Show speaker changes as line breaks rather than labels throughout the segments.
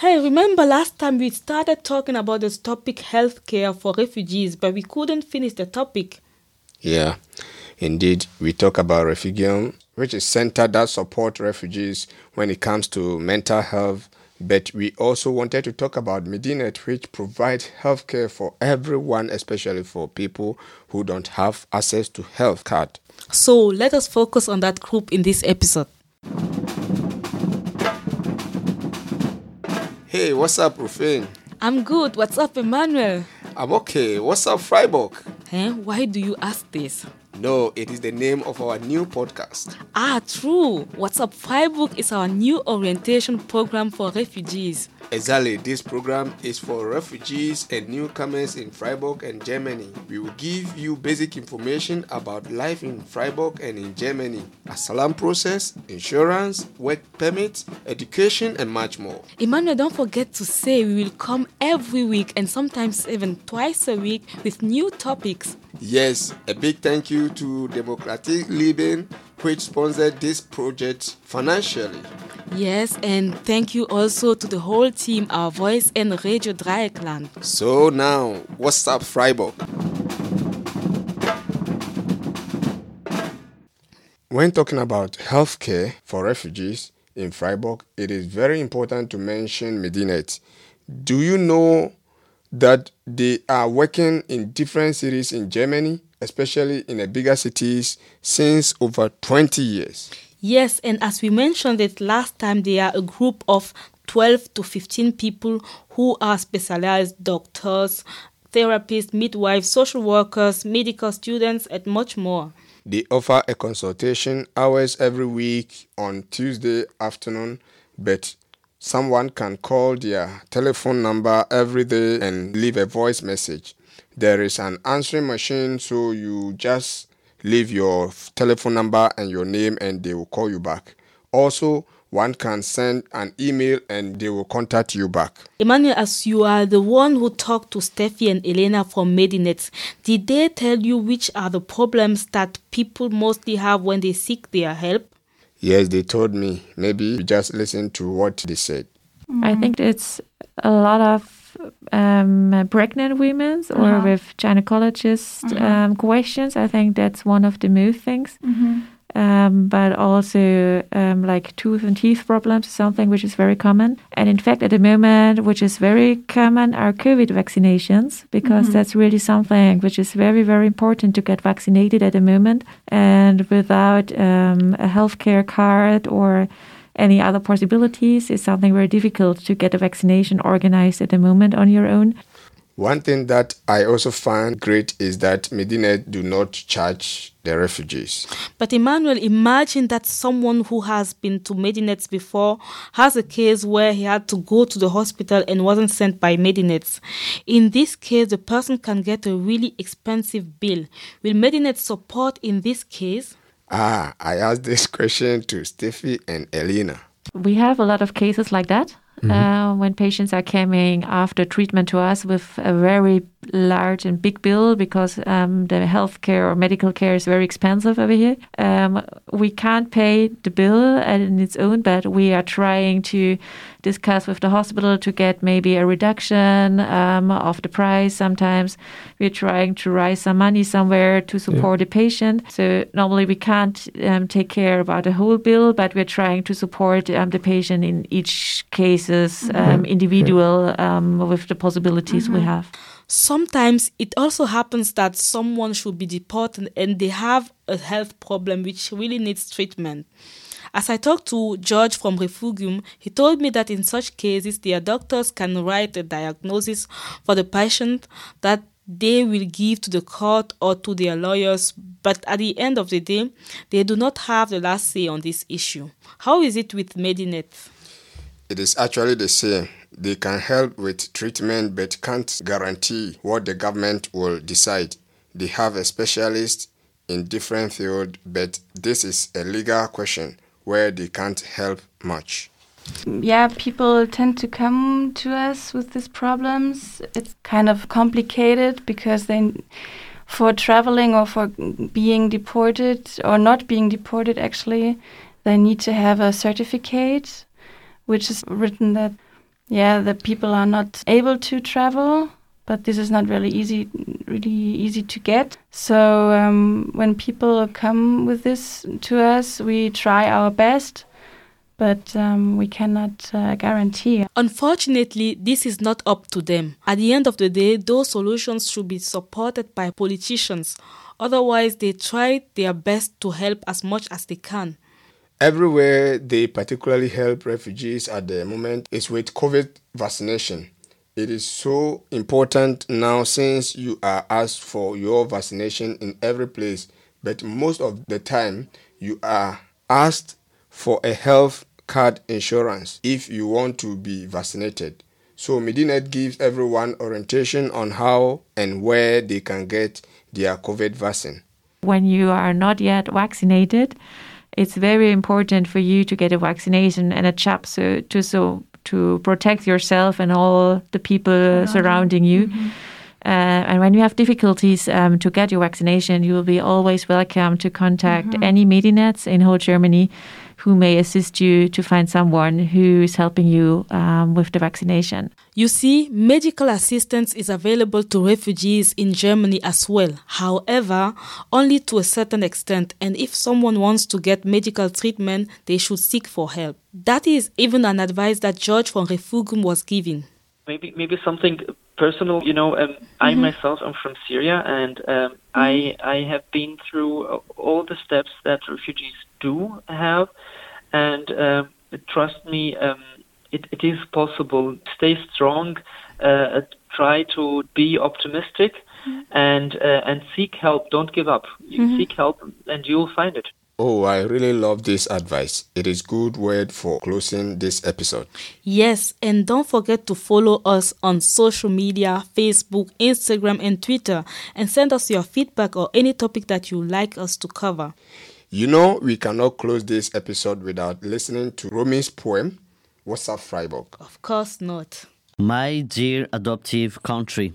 Hey, remember last time we started talking about this topic healthcare for refugees, but we couldn't finish the topic.
Yeah, indeed, we talk about Refugium, which is center that support refugees when it comes to mental health. But we also wanted to talk about Medinetz, which provides healthcare for everyone, especially for people who don't have access to health card.
So let us focus on that group in this episode.
Hey, what's up, Rufin?
I'm good. What's up, Emmanuel?
I'm okay. What's up, Freiburg?
Eh? Why do you ask this?
No, it is the name of our new podcast.
Ah, true. What's Up Freiburg is our new orientation program for refugees.
Exactly, this program is for refugees and newcomers in Freiburg and Germany. We will give you basic information about life in Freiburg and in Germany, asylum process, insurance, work permits, education, and much more.
Emmanuel, don't forget to say we will come every week and sometimes even twice a week with new topics.
Yes, a big thank you to Democratic Living, which sponsored this project financially.
Yes, and thank you also to the whole team, our voice and Radio Dreyeckland.
So now, what's up, Freiburg? When talking about healthcare for refugees in Freiburg, it is very important to mention Medinetz. Do you know that they are working in different cities in Germany, especially in the bigger cities, since over 20 years.
Yes, and as we mentioned it last time, they are a group of 12 to 15 people who are specialized doctors, therapists, midwives, social workers, medical students, and much more.
They offer a consultation hours every week on Tuesday afternoon, but Someone can call their telephone number every day and leave a voice message. There is an answering machine, so you just leave your telephone number and your name, and they will call you back. Also, one can send an email and they will contact you back.
Emmanuel, as you are the one who talked to Steffi and Elena from Medinetz, did they tell you which are the problems that people mostly have when they seek their help?
Yes, they told me. Maybe just listen to what they said.
I think it's a lot of um, pregnant women or uh-huh. with gynecologist uh-huh. um, questions. I think that's one of the most things. Mm-hmm um, but also um, like tooth and teeth problems is something which is very common. And in fact, at the moment, which is very common, are COVID vaccinations because mm-hmm. that's really something which is very, very important to get vaccinated at the moment. And without um, a healthcare card or any other possibilities, it's something very difficult to get a vaccination organized at the moment on your own.
One thing that I also find great is that Medinetz do not charge the refugees.
But Emmanuel, imagine that someone who has been to Medinetz before has a case where he had to go to the hospital and wasn't sent by Medinetz. In this case, the person can get a really expensive bill. Will Medinetz support in this case?
Ah, I asked this question to Steffi and Elena.
We have a lot of cases like that. Mm-hmm. Uh, when patients are coming after treatment to us with a very large and big bill because um, the healthcare or medical care is very expensive over here. Um, we can't pay the bill in its own, but we are trying to discuss with the hospital to get maybe a reduction um, of the price. Sometimes we're trying to raise some money somewhere to support yeah. the patient. So normally we can't um, take care about the whole bill, but we're trying to support um, the patient in each cases mm-hmm. Um, individual um, with the possibilities mm-hmm. we have.
Sometimes it also happens that someone should be deported and they have a health problem which really needs treatment. As I talked to George from Refugium, he told me that in such cases, their doctors can write a diagnosis for the patient that they will give to the court or to their lawyers, but at the end of the day, they do not have the last say on this issue. How is it with Medinetz?
It is actually the same. They can help with treatment but can't guarantee what the government will decide. They have a specialist in different field, but this is a legal question where they can't help much.
Yeah, people tend to come to us with these problems. It's kind of complicated because they for traveling or for being deported or not being deported actually, they need to have a certificate which is written that Yeah, the people are not able to travel, but this is not really easy, really easy to get. So um, when people come with this to us, we try our best, but um, we cannot uh, guarantee.
Unfortunately, this is not up to them. At the end of the day, those solutions should be supported by politicians. Otherwise, they try their best to help as much as they can.
Everywhere they particularly help refugees at the moment is with COVID vaccination. It is so important now since you are asked for your vaccination in every place, but most of the time you are asked for a health card insurance if you want to be vaccinated. So Medinetz gives everyone orientation on how and where they can get their COVID vaccine.
When you are not yet vaccinated, it's very important for you to get a vaccination and a jab so to so to protect yourself and all the people surrounding you. Mm-hmm. Uh, and when you have difficulties um, to get your vaccination, you will be always welcome to contact mm-hmm. any Medinetz in whole Germany who may assist you to find someone who is helping you um, with the vaccination.
You see, medical assistance is available to refugees in Germany as well. However, only to a certain extent, and if someone wants to get medical treatment, they should seek for help. That is even an advice that George von Refugium was giving.
Maybe, maybe something personal. You know, um, mm-hmm. I myself am from Syria, and um, mm-hmm. I I have been through all the steps that refugees do have, and uh, trust me, um, it, it is possible. Stay strong. Uh, try to be optimistic, mm-hmm. and uh, and seek help. Don't give up. Mm-hmm. Seek help, and you'll find it.
Oh, I really love this advice. It is good word for closing this episode.
Yes, and don't forget to follow us on social media, Facebook, Instagram, and Twitter, and send us your feedback or any topic that you like us to cover.
You know, we cannot close this episode without listening to Romi's poem, What's Up Freiburg?
Of course not.
My dear adoptive country,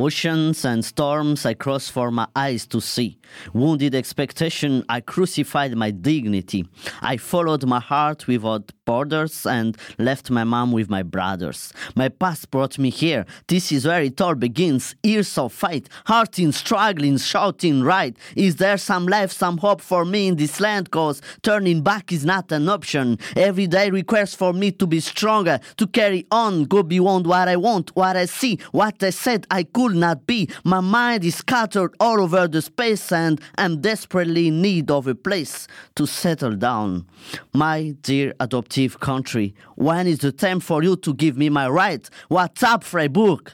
Oceans and storms I crossed for my eyes to see. Wounded expectation, I crucified my dignity. I followed my heart without borders and left my mom with my brothers. My past brought me here. This is where it all begins. Years of fight, hearting, struggling, shouting right. Is there some life, some hope for me in this land? Cause turning back is not an option. Every day requires for me to be stronger, to carry on, go beyond what I want, what I see, what I said I could not be. My mind is scattered all over the space and I'm desperately in need of a place to settle down. My dear adoptive country, when is the time for you to give me my right? What's up, Freiburg?